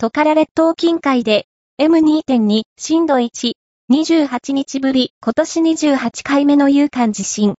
トカラ列島近海で M2.2 震度1、28日ぶり、今年28回目の有感地震。